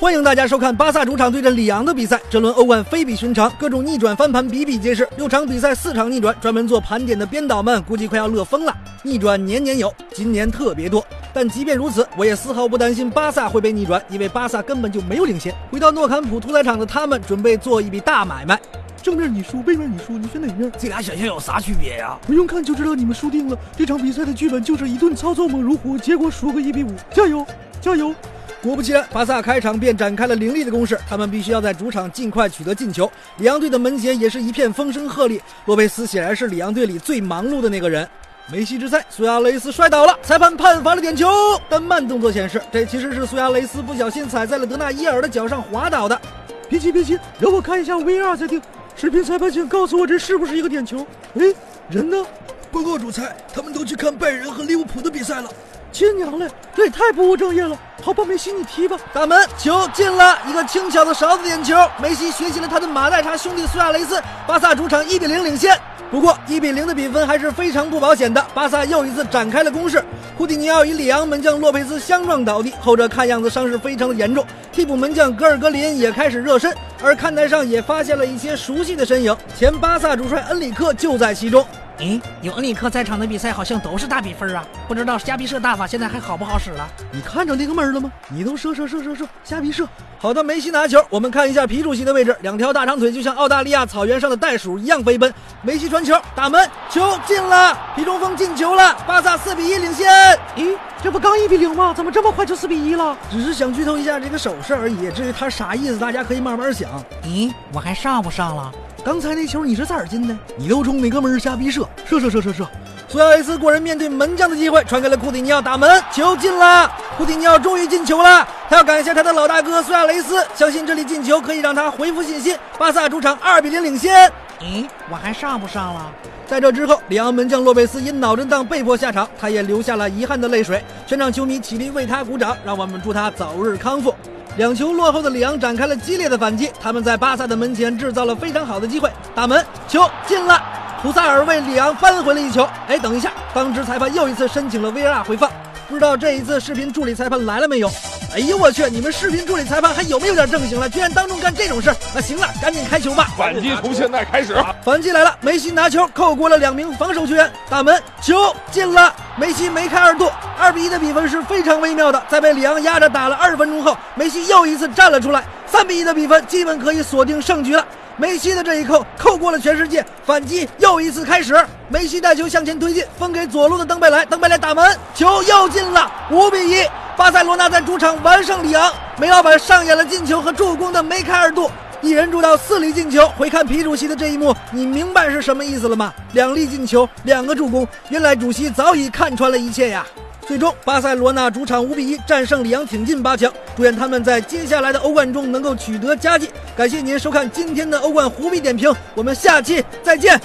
欢迎大家收看巴萨主场对阵里昂的比赛。这轮欧冠非比寻常，各种逆转翻盘比比皆是。六场比赛四场逆转，专门做盘点的编导们估计快要乐疯了。逆转年年有，今年特别多。但即便如此，我也丝毫不担心巴萨会被逆转，因为巴萨根本就没有领先。回到诺坎普屠宰场的他们，准备做一笔大买卖。正面你输，背面你输，你选哪面？这俩选项有啥区别呀？不用看就知道你们输定了。这场比赛的剧本就是一顿操作猛如虎，结果输个一比五。加油，加油！果不其然，巴萨开场便展开了凌厉的攻势。他们必须要在主场尽快取得进球。里昂队的门前也是一片风声鹤唳。洛佩斯显然是里昂队里最忙碌的那个人。梅西之赛，苏亚雷斯摔倒了，裁判判罚了点球。但慢动作显示，这其实是苏亚雷斯不小心踩在了德纳伊尔的脚上滑倒的。别急别急，让我看一下 VR 再定。视频裁判，请告诉我这是不是一个点球？哎，人呢？报告主裁，他们都去看拜仁和利物浦的比赛了。亲娘嘞，这也太不务正业了！好吧，梅西你踢吧。大门球进了一个轻巧的勺子点球。梅西学习了他的马代查兄弟苏亚雷斯，巴萨主场一比零领先。不过一比零的比分还是非常不保险的，巴萨又一次展开了攻势。库蒂尼奥与里昂门将洛佩斯相撞倒地，后者看样子伤势非常的严重。替补门将格尔格林也开始热身，而看台上也发现了一些熟悉的身影，前巴萨主帅恩里克就在其中。哎，有恩里克在场的比赛好像都是大比分啊！不知道加比射大法现在还好不好使了？你看着那个门了吗？你都射射射射射，加比射。好的，梅西拿球，我们看一下皮主席的位置，两条大长腿就像澳大利亚草原上的袋鼠一样飞奔。梅西传球，打门，球进了，皮中锋进球了，巴萨四比一领先。咦，这不刚一比零吗？怎么这么快就四比一了？只是想剧透一下这个手势而已，至于他啥意思，大家可以慢慢想。咦，我还上不上了？刚才那球你是咋进的？你都冲哪个门瞎逼射？射射射射射！苏亚雷斯果然面对门将的机会，传给了库蒂尼奥打门，球进了！库蒂尼奥终于进球了，他要感谢他的老大哥苏亚雷斯，相信这里进球可以让他恢复信心。巴萨主场二比零领先。咦，我还上不上了？在这之后，里昂门将洛佩斯因脑震荡被迫下场，他也流下了遗憾的泪水。全场球迷起立为他鼓掌，让我们祝他早日康复。两球落后的里昂展开了激烈的反击，他们在巴萨的门前制造了非常好的机会，打门，球进了，普萨尔为里昂扳回了一球。哎，等一下，当值裁判又一次申请了 VR 回放，不知道这一次视频助理裁判来了没有？哎呦我去，你们视频助理裁判还有没有点正形了？居然当众干这种事那行了，赶紧开球吧！反击从现在开始，反击来了，梅西拿球扣过了两名防守球员，打门，球进了。梅西梅开二度，二比一的比分是非常微妙的。在被里昂压着打了二十分钟后，梅西又一次站了出来，三比一的比分基本可以锁定胜局了。梅西的这一扣扣过了全世界，反击又一次开始。梅西带球向前推进，分给左路的登贝莱，登贝莱打门，球又进了，五比一。巴塞罗那在主场完胜里昂，梅老板上演了进球和助攻的梅开二度。一人助到四粒进球，回看皮主席的这一幕，你明白是什么意思了吗？两粒进球，两个助攻，原来主席早已看穿了一切呀！最终，巴塞罗那主场五比一战胜里昂，挺进八强。祝愿他们在接下来的欧冠中能够取得佳绩。感谢您收看今天的欧冠胡比点评，我们下期再见。